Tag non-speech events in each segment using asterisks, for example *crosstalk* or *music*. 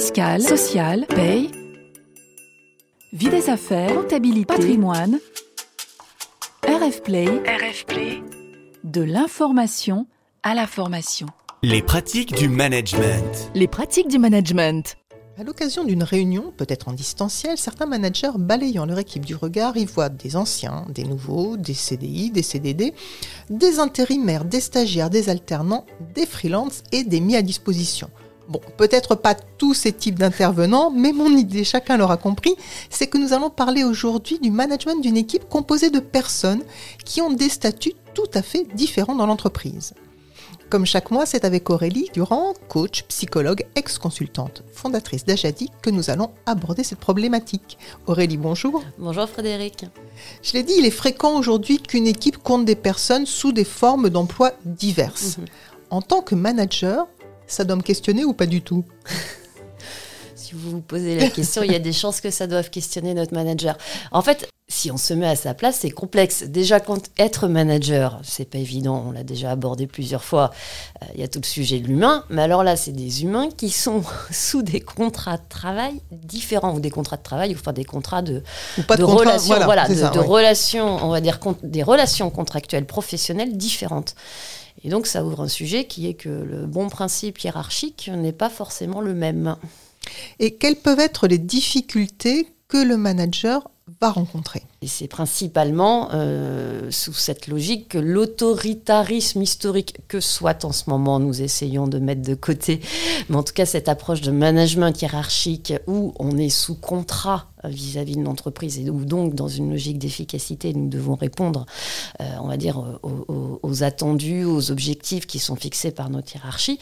fiscale, sociale, paye, vie des affaires, comptabilité, patrimoine. RF Play, RF Play, de l'information à la formation. Les pratiques du management. Les pratiques du management. À l'occasion d'une réunion, peut-être en distanciel, certains managers balayant leur équipe du regard y voient des anciens, des nouveaux, des CDI, des CDD, des intérimaires, des stagiaires, des alternants, des freelances et des mis à disposition. Bon, peut-être pas tous ces types d'intervenants, mais mon idée, chacun l'aura compris, c'est que nous allons parler aujourd'hui du management d'une équipe composée de personnes qui ont des statuts tout à fait différents dans l'entreprise. Comme chaque mois, c'est avec Aurélie Durand, coach, psychologue, ex-consultante, fondatrice d'Ajadi, que nous allons aborder cette problématique. Aurélie, bonjour. Bonjour Frédéric. Je l'ai dit, il est fréquent aujourd'hui qu'une équipe compte des personnes sous des formes d'emploi diverses. Mhm. En tant que manager, ça doit me questionner ou pas du tout *laughs* Si vous vous posez la question, il y a des chances que ça doive questionner notre manager. En fait, si on se met à sa place, c'est complexe. Déjà, quand être manager, c'est pas évident. On l'a déjà abordé plusieurs fois. Euh, il y a tout le sujet de l'humain. Mais alors là, c'est des humains qui sont *laughs* sous des contrats de travail différents, ou des contrats de travail, ou enfin des contrats de, de, relations, voilà, de, relations, on va dire des relations contractuelles professionnelles différentes. Et donc, ça ouvre un sujet qui est que le bon principe hiérarchique n'est pas forcément le même. Et quelles peuvent être les difficultés que le manager va rencontrer. Et c'est principalement euh, sous cette logique que l'autoritarisme historique, que soit en ce moment nous essayons de mettre de côté, mais en tout cas cette approche de management hiérarchique où on est sous contrat vis-à-vis de l'entreprise et où donc dans une logique d'efficacité nous devons répondre, euh, on va dire, aux, attendus, aux objectifs qui sont fixés par notre hiérarchie.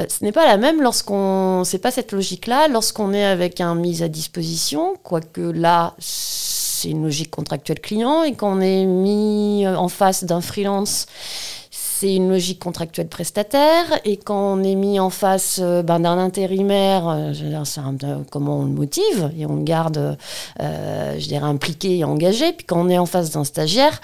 Euh, ce n'est pas la même lorsqu'on, c'est pas cette logique-là lorsqu'on est avec un mise à disposition, quoique là c'est une logique contractuelle client et qu'on est mis en face d'un freelance c'est une logique contractuelle prestataire. Et quand on est mis en face euh, ben, d'un intérimaire, euh, comment on le motive et on le garde, euh, je dirais, impliqué et engagé. Puis quand on est en face d'un stagiaire,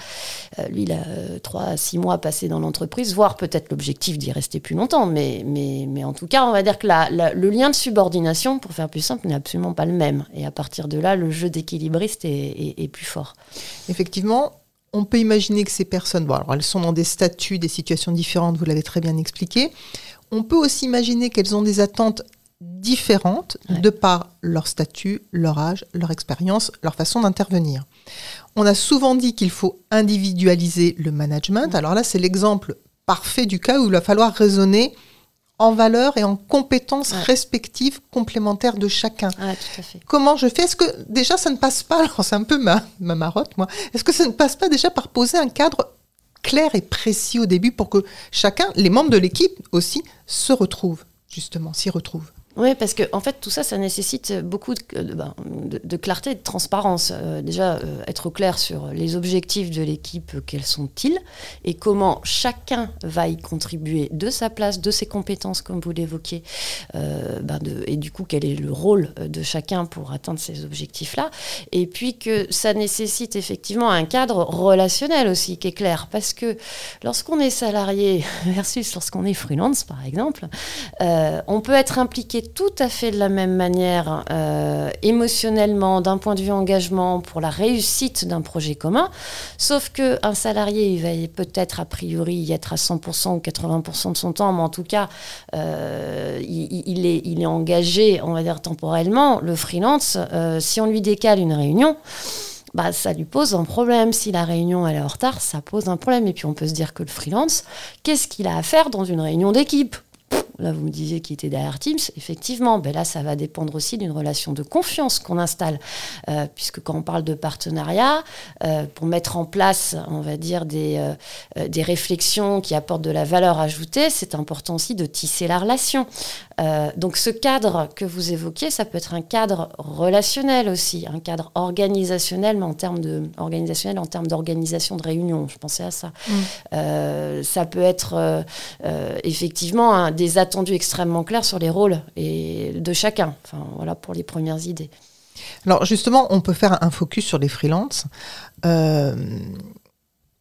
lui, il a trois à six mois passés dans l'entreprise, voire peut-être l'objectif d'y rester plus longtemps. Mais, mais, mais en tout cas, on va dire que le lien de subordination, pour faire plus simple, n'est absolument pas le même. Et à partir de là, le jeu d'équilibriste est plus fort. Effectivement, on peut imaginer que ces personnes, bon, alors elles sont dans des statuts, des situations différentes, vous l'avez très bien expliqué. On peut aussi imaginer qu'elles ont des attentes différentes de par leur statut, leur âge, leur expérience, leur façon d'intervenir. On a souvent dit qu'il faut individualiser le management. Alors là, c'est l'exemple parfait du cas où il va falloir raisonner en valeur et en compétences respectives complémentaires de chacun. Comment je fais? Est-ce que déjà ça ne passe pas? Alors c'est un peu ma, ma marotte, moi. Est-ce que ça ne passe pas déjà par poser un cadre clair et précis au début pour que chacun, les membres de l'équipe aussi, se retrouvent, justement, s'y retrouvent? Oui, parce que en fait, tout ça, ça nécessite beaucoup de, ben, clarté et de transparence. Euh, déjà, euh, être clair sur les objectifs de l'équipe, quels sont-ils, et comment chacun va y contribuer de sa place, de ses compétences, comme vous l'évoquiez, euh, ben et du coup, quel est le rôle de chacun pour atteindre ces objectifs-là. Et puis que ça nécessite effectivement un cadre relationnel aussi qui est clair, parce que lorsqu'on est salarié *laughs* versus lorsqu'on est freelance, par exemple, on peut être impliqué tout à fait de la même manière euh, émotionnellement, d'un point de vue engagement, pour la réussite d'un projet commun. Sauf qu'un salarié, il va peut-être a priori y être à 100% ou 80% de son temps, mais en tout cas, euh, il, est, engagé, on va dire temporellement. Le freelance, euh, si on lui décale une réunion, bah, ça lui pose un problème. Si la réunion elle est en retard, ça pose un problème. Et puis on peut se dire que le freelance, qu'est-ce qu'il a à faire dans une réunion d'équipe? Là, vous me disiez qu'il était derrière Teams. Effectivement, ben là, ça va dépendre aussi d'une relation de confiance qu'on installe. Euh, puisque quand on parle de partenariat, euh, pour mettre en place, on va dire, des, euh, des réflexions qui apportent de la valeur ajoutée, c'est important aussi de tisser la relation. Donc ce cadre que vous évoquiez, ça peut être un cadre relationnel aussi, un cadre organisationnel, mais en termes de, organisationnel en termes d'organisation de réunion. Je pensais à ça. Mmh. ça peut être effectivement un, des attendu extrêmement clair sur les rôles et de chacun. Enfin, voilà pour les premières idées. Alors justement, on peut faire un focus sur les freelances.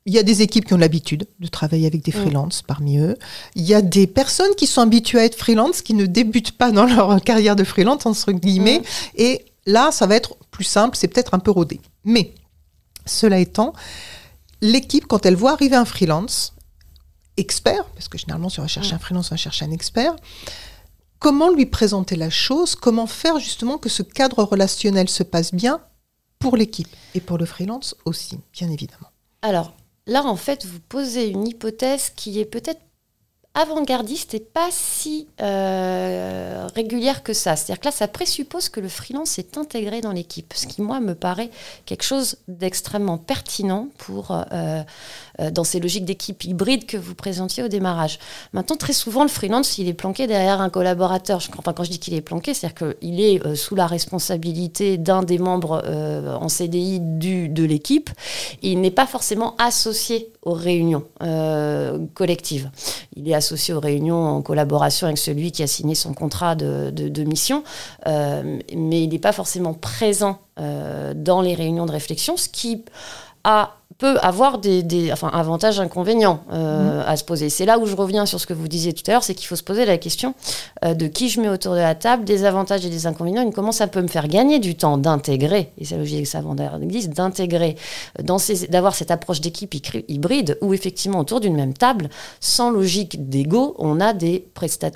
Il y a des équipes qui ont l'habitude de travailler avec des Mm. freelances parmi eux. Il y a des personnes qui sont habituées à être freelance, qui ne débutent pas dans leur carrière de freelance, entre guillemets. Mm. Et là, ça va être plus simple, c'est peut-être un peu rodé. Mais, cela étant, l'équipe, quand elle voit arriver un freelance, expert, parce que généralement, si on va chercher un freelance, on va chercher un expert, comment lui présenter la chose, comment faire justement que ce cadre relationnel se passe bien pour l'équipe et pour le freelance aussi, bien évidemment? Alors là, en fait, vous posez une hypothèse qui est peut-être avant-gardiste et pas si euh, régulière que ça. C'est-à-dire que là, ça présuppose que le freelance est intégré dans l'équipe, ce qui, moi, me paraît quelque chose d'extrêmement pertinent pour, euh, euh, dans ces logiques d'équipe hybride que vous présentiez au démarrage. Maintenant, très souvent, le freelance, il est planqué derrière un collaborateur. Enfin, quand je dis qu'il est planqué, c'est-à-dire qu'il est sous la responsabilité d'un des membres en CDI de l'équipe. Il n'est pas forcément associé aux réunions collectives. Il est associé aux réunions en collaboration avec celui qui a signé son contrat de mission, euh, mais il n'est pas forcément présent euh, dans les réunions de réflexion, ce qui a peut avoir des, des enfin, avantages, inconvénients euh, à se poser. C'est là où je reviens sur ce que vous disiez tout à l'heure, c'est qu'il faut se poser la question euh, de qui je mets autour de la table, des avantages et des inconvénients, et comment ça peut me faire gagner du temps d'intégrer, et c'est la logique que ça existe, d'intégrer, d'avoir cette approche d'équipe hy- hybride où effectivement autour d'une même table, sans logique d'ego, on, a des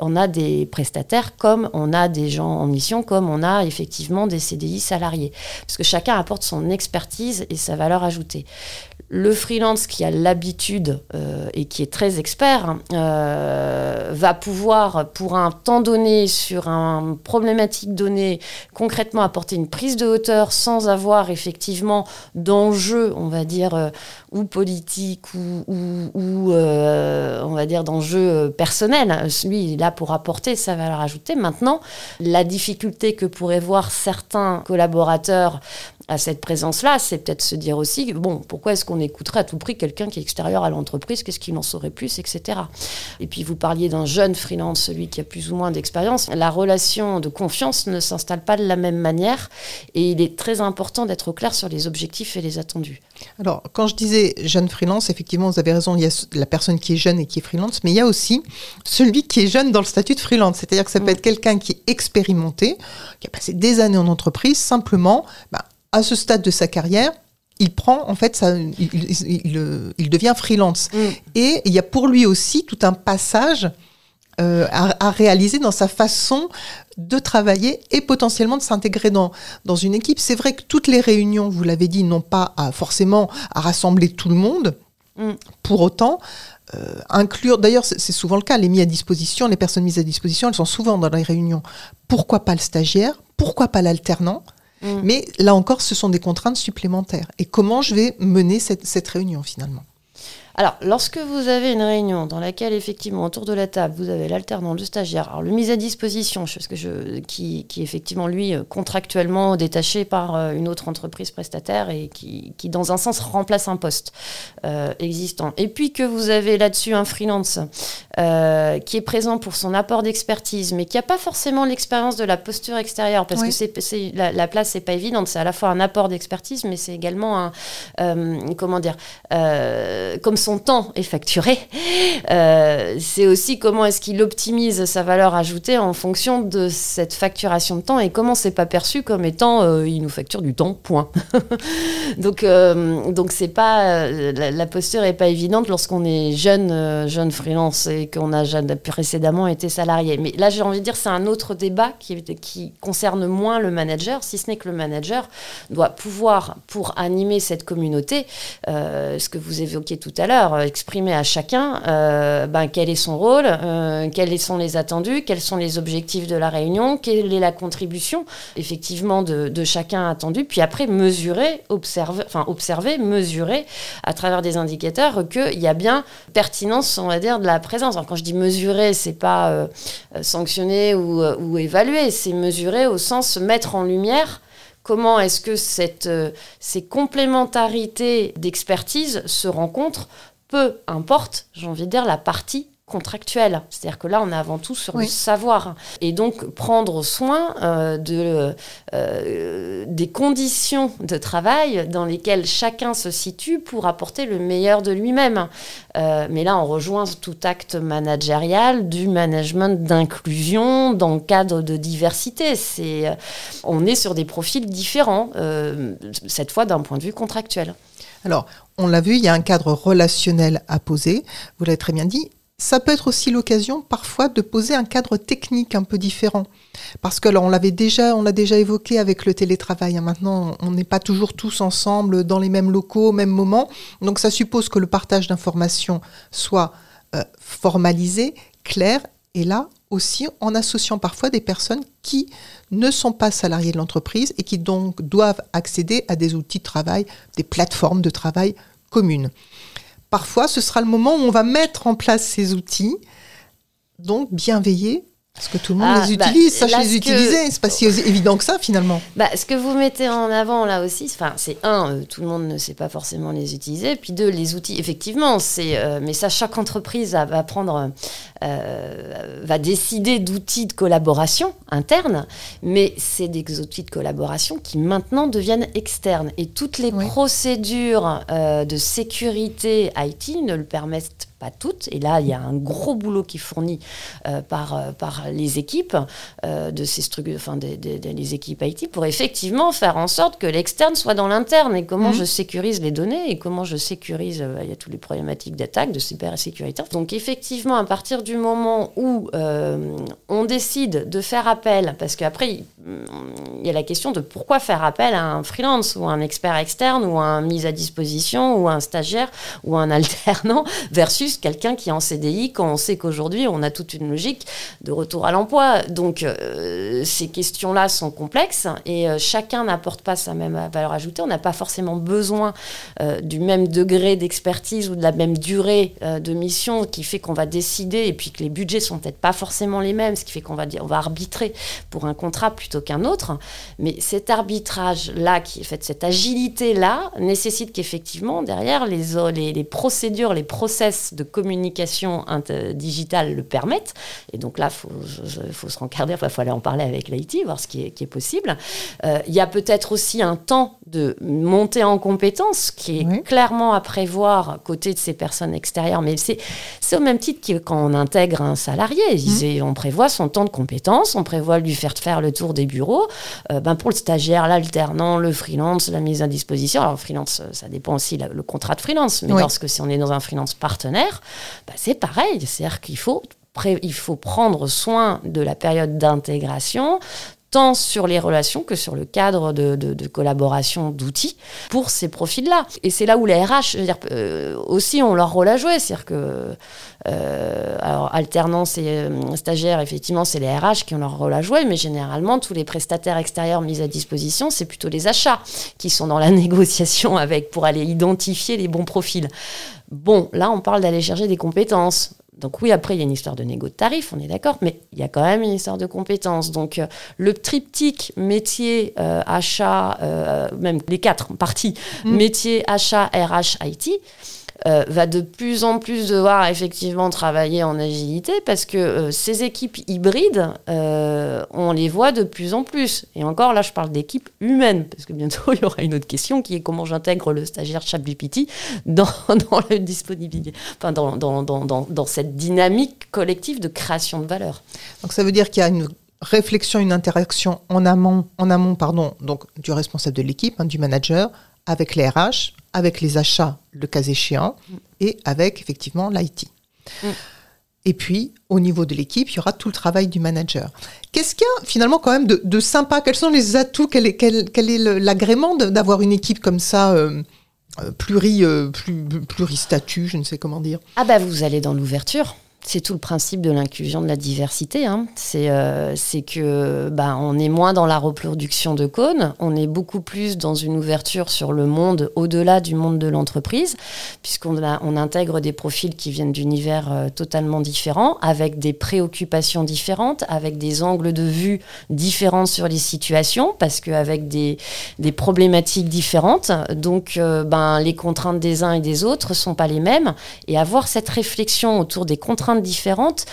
on a des prestataires comme on a des gens en mission, comme on a effectivement des CDI salariés. Parce que chacun apporte son expertise et sa valeur ajoutée. Le freelance qui a l'habitude euh, et qui est très expert euh, va pouvoir, pour un temps donné, sur une problématique donnée, concrètement apporter une prise de hauteur sans avoir effectivement d'enjeux, on va dire, euh, ou politiques ou, on va dire d'enjeux personnels. Lui, là pour apporter sa valeur ajoutée. Maintenant, la difficulté que pourraient voir certains collaborateurs à cette présence-là, c'est peut-être se dire aussi, bon, pourquoi est-ce qu'on écouterait à tout prix quelqu'un qui est extérieur à l'entreprise, qu'est-ce qu'il en saurait plus, etc. Et puis vous parliez d'un jeune freelance, celui qui a plus ou moins d'expérience. La relation de confiance ne s'installe pas de la même manière et il est très important d'être au clair sur les objectifs et les attendus. Alors, quand je disais jeune freelance, effectivement, vous avez raison, il y a la personne qui est jeune et qui est freelance, mais il y a aussi celui qui est jeune dans le statut de freelance. C'est-à-dire que ça peut Mm. être quelqu'un qui est expérimenté, qui a passé des années en entreprise, simplement, bah, à ce stade de sa carrière, il prend, en fait, ça, il, il- il, il devient freelance. Et il y a pour lui aussi tout un passage euh, à, à réaliser dans sa façon de travailler et potentiellement de s'intégrer dans, dans une équipe. C'est vrai que toutes les réunions, vous l'avez dit, n'ont pas à, forcément à rassembler tout le monde. Mm. Pour autant, euh, inclure, d'ailleurs c'est c'est souvent le cas, les mis à disposition, les personnes mises à disposition, elles sont souvent dans les réunions. Pourquoi pas le stagiaire? Pourquoi pas l'alternant? Mm. Mais là encore, ce sont des contraintes supplémentaires. Et comment je vais mener cette, cette réunion finalement? Alors, lorsque vous avez une réunion dans laquelle, effectivement, autour de la table, vous avez l'alternant, le stagiaire, alors le mise à disposition, que je, qui, qui est effectivement, lui, euh, contractuellement détaché par euh, une autre entreprise prestataire et qui, qui, dans un sens, remplace un poste euh, existant. Et puis que vous avez là-dessus un freelance euh, qui est présent pour son apport d'expertise, mais qui n'a pas forcément l'expérience de la posture extérieure, parce Oui. que c'est, c'est- la, la place, c'est pas évidente. C'est à la fois un apport d'expertise, mais c'est également un, euh, comment dire, comme son temps est facturé, euh, c'est aussi comment est-ce qu'il optimise sa valeur ajoutée en fonction de cette facturation de temps et comment c'est pas perçu comme étant euh, il nous facture du temps, point. *laughs* donc euh, donc c'est pas la, posture est pas évidente lorsqu'on est jeune jeune freelance et qu'on a précédemment été salarié. Mais là j'ai envie de dire c'est un autre débat qui qui concerne moins le manager, si ce n'est que le manager doit pouvoir pour animer cette communauté, ce que vous évoquiez tout à l'heure, euh, exprimer à chacun euh, ben, quel est son rôle, euh, quels sont les attendus, quels sont les objectifs de la réunion, quelle est la contribution effectivement de, chacun attendu, puis après mesurer, observer, enfin observer, mesurer à travers des indicateurs qu'il y a bien pertinence, on va dire, de la présence. Alors, quand je dis mesurer, c'est pas sanctionner ou, ou évaluer, c'est mesurer au sens mettre en lumière comment est-ce que euh, ces complémentarités d'expertise se rencontrent, peu importe, j'ai envie de dire, la partie contractuel. C'est-à-dire que là, on est avant tout sur le savoir. Et donc, prendre soin euh, de, euh, des conditions de travail dans lesquelles chacun se situe pour apporter le meilleur de lui-même. Euh, mais là, on rejoint tout acte managérial du management d'inclusion dans le cadre de diversité. C'est, on est sur des profils différents, cette fois d'un point de vue contractuel. Alors, on l'a vu, il y a un cadre relationnel à poser. Vous l'avez très bien dit ça peut être aussi l'occasion parfois de poser un cadre technique un peu différent. Parce que on l'avait déjà, on l'a déjà évoqué avec le télétravail. Hein. Maintenant, on n'est pas toujours tous ensemble dans les mêmes locaux au même moment. Donc ça suppose que le partage d'informations soit euh, formalisé, clair, et là aussi en associant parfois des personnes qui ne sont pas salariés de l'entreprise et qui donc doivent accéder à des outils de travail, des plateformes de travail communes parfois, ce sera le moment où on va mettre en place ces outils. Donc, bien veiller parce que tout le monde ah, les bah, utilise, sache les utiliser. C'est pas si évident que ça finalement. Bah, ce que vous mettez en avant là aussi, c'est un, euh, tout le monde ne sait pas forcément les utiliser. Puis deux, les outils, effectivement, c'est, euh, mais ça, chaque entreprise va prendre, euh, va décider d'outils de collaboration interne, mais c'est des outils de collaboration qui maintenant deviennent externes. Et toutes les procédures de sécurité IT ne le permettent pas toutes. Et là, il y a un gros boulot qui est fourni euh, par, euh, par les équipes euh, de ces structures, enfin des, des, équipes IT pour effectivement faire en sorte que l'externe soit dans l'interne et comment mhm. je sécurise les données et comment je sécurise. il y a toutes les problématiques d'attaque, de cybersécurité. Donc effectivement, à partir du moment où on décide de faire appel, parce qu'après il y a la question de pourquoi faire appel à un freelance ou un expert externe ou un mise à disposition ou un stagiaire ou un *laughs* alternant versus quelqu'un qui est en CDI quand on sait qu'aujourd'hui, on a toute une logique de retour à l'emploi. Donc, euh, ces questions-là sont complexes et euh, chacun n'apporte pas sa même valeur ajoutée. On n'a pas forcément besoin euh, du même degré d'expertise ou de la même durée de mission qui fait qu'on va décider et puis que les budgets sont peut-être pas forcément les mêmes, ce qui fait qu'on va, on va arbitrer pour un contrat plutôt qu'un autre. Mais cet arbitrage-là, qui est fait, cette agilité-là, nécessite qu'effectivement, derrière, les, les, les procédures, les process de communication digitale le permettent. Et donc là, il faut, faut, se rencarder, il faut aller en parler avec l'IT, voir ce qui est, qui est possible. Euh, il y a peut-être aussi un temps de montée en compétences qui est clairement à prévoir côté de ces personnes extérieures. Mais c'est au même titre que quand on intègre un salarié. Mmh. On prévoit son temps de compétences, on prévoit lui faire faire le tour des bureaux. Euh, ben pour le stagiaire, l'alternant, le freelance, la mise à disposition. Alors, freelance, ça dépend aussi le contrat de freelance. Mais lorsque si on est dans un freelance partenaire, bah, c'est pareil. C'est-à-dire qu'il faut, il faut prendre soin de la période d'intégration, tant sur les relations que sur le cadre de, collaboration d'outils pour ces profils-là. Et c'est là où les RH, dire, euh, aussi ont leur rôle à jouer. C'est-à-dire que, euh, alors, alternance et euh, stagiaire, effectivement, c'est les RH qui ont leur rôle à jouer, mais généralement, tous les prestataires extérieurs mis à disposition, c'est plutôt les achats qui sont dans la *laughs* négociation avec pour aller identifier les bons profils. Bon, là, on parle d'aller chercher des compétences. Donc oui, après, il y a une histoire de négo de tarifs, on est d'accord, mais il y a quand même une histoire de compétences. Donc euh, le triptyque métier, euh, achat, euh, même les quatre parties, mmh. métier, achat, RH, IT, euh, va de plus en plus devoir effectivement travailler en agilité parce que euh, ces équipes hybrides, euh, on les voit de plus en plus. Et encore, là, je parle d'équipes humaines parce que bientôt, *laughs* il y aura une autre question qui est comment j'intègre le stagiaire ChatGPT dans, *laughs* dans la disponibilité, enfin, dans, dans, dans, dans, cette dynamique collective de création de valeur. Donc ça veut dire qu'il y a une réflexion, une interaction en amont, en amont pardon, donc du responsable de l'équipe, hein, du manager, avec les RH, avec les achats, le cas échéant, et avec effectivement l'IT. Mm. Et puis, au niveau de l'équipe, il y aura tout le travail du manager. Qu'est-ce qu'il y a finalement quand même de, sympa? Quels sont les atouts? Quel est, quel, est l'agrément d'avoir une équipe comme ça euh, euh, pluri, euh, je ne sais comment dire? Ah bah vous allez dans l'ouverture c'est tout le principe de l'inclusion de la diversité. Hein. C'est euh, que bah, on est moins dans la reproduction de cônes, on est beaucoup plus dans une ouverture sur le monde au-delà du monde de l'entreprise, puisqu'on on intègre des profils qui viennent d'univers euh, totalement différents, avec des préoccupations différentes, avec des angles de vue différents sur les situations, parce qu'avec des, des problématiques différentes, donc euh, ben, les contraintes des uns et des autres sont pas les mêmes, et avoir cette réflexion autour des contraintes différentes.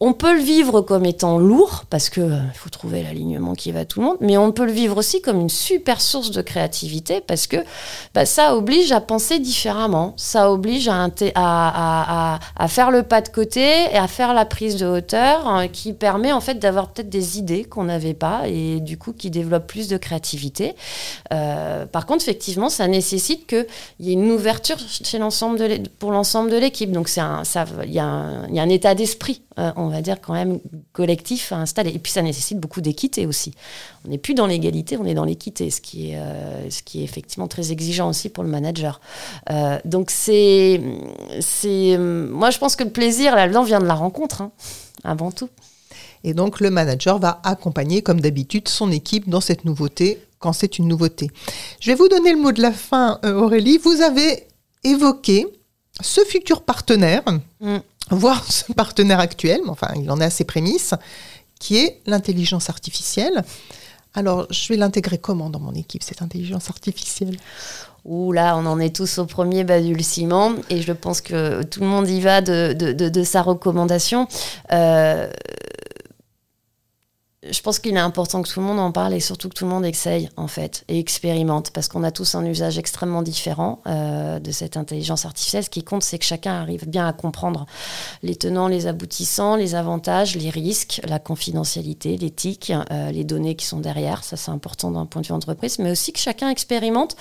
On peut le vivre comme étant lourd, parce qu'il euh, faut trouver l'alignement qui va tout le monde, mais on peut le vivre aussi comme une super source de créativité, parce que bah, ça oblige à penser différemment, ça oblige à, faire le pas de côté et à faire la prise de hauteur, hein, qui permet en fait d'avoir peut-être des idées qu'on n'avait pas, et du coup qui développe plus de créativité. Euh, par contre, effectivement, ça nécessite qu'il y ait une ouverture chez l'ensemble de pour l'ensemble de l'équipe, donc il y, a un état d'esprit. Euh, on va dire, quand même collectif à installer. Et puis ça nécessite beaucoup d'équité aussi. On n'est plus dans l'égalité, on est dans l'équité, ce, qui est, euh, ce qui est effectivement très exigeant aussi pour le manager. Euh, donc c'est, c'est, moi je pense que le plaisir là-dedans vient de la rencontre, hein, avant tout. Et donc le manager va accompagner, comme d'habitude, son équipe dans cette nouveauté quand c'est une nouveauté. Je vais vous donner le mot de la fin, euh, Aurélie. Vous avez évoqué ce futur partenaire. Mm voir ce partenaire actuel, mais enfin, il en est à ses prémices, qui est l'intelligence artificielle. Alors, je vais l'intégrer comment dans mon équipe, cette intelligence artificielle? Ouh là, on en est tous au premier balbutiement et je pense que tout le monde y va de, de, sa recommandation. Euh, je pense qu'il est important que tout le monde en parle et surtout que tout le monde essaye en fait et expérimente parce qu'on a tous un usage extrêmement différent euh, de cette intelligence artificielle. Ce qui compte, c'est que chacun arrive bien à comprendre les tenants, les aboutissants, les avantages, les risques, la confidentialité, l'éthique, euh, les données qui sont derrière. Ça, c'est important d'un point de vue entreprise, mais aussi que chacun expérimente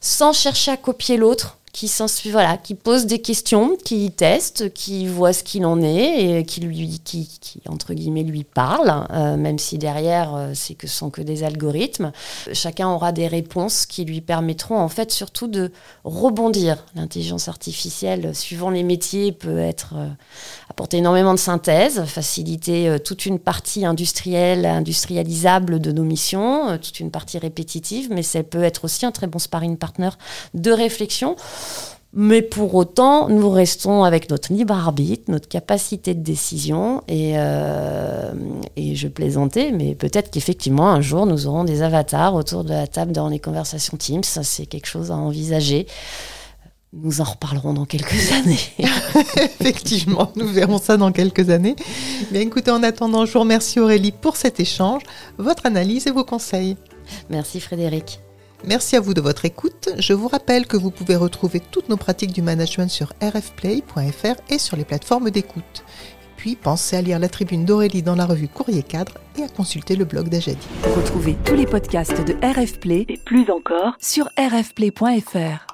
sans chercher à copier l'autre qui voilà, qui pose des questions, qui teste, qui voit ce qu'il en est et qui lui, qui, entre guillemets lui parle, euh, même si derrière euh, c'est que sont que des algorithmes. Chacun aura des réponses qui lui permettront en fait surtout de rebondir. L'intelligence artificielle, suivant les métiers, peut être euh, apporter énormément de synthèse, faciliter toute une partie industrielle, industrialisable de nos missions, toute une partie répétitive, mais ça peut être aussi un très bon sparring partner de réflexion mais pour autant, nous restons avec notre libre arbitre, notre capacité de décision. Et, euh, et je plaisantais, mais peut-être qu'effectivement, un jour, nous aurons des avatars autour de la table dans les conversations Teams. Ça, c'est quelque chose à envisager. Nous en reparlerons dans quelques *laughs* années. *laughs* Effectivement, nous verrons ça dans quelques années. Bien écoutez, en attendant, je vous remercie Aurélie pour cet échange, votre analyse et vos conseils. Merci Frédéric. Merci à vous de votre écoute. Je vous rappelle que vous pouvez retrouver toutes nos pratiques du management sur rfplay.fr et sur les plateformes d'écoute. Puis pensez à lire la tribune d'Aurélie dans la revue Courrier Cadre et à consulter le blog d'Ajadi. Retrouvez tous les podcasts de RFplay et plus encore sur rfplay.fr.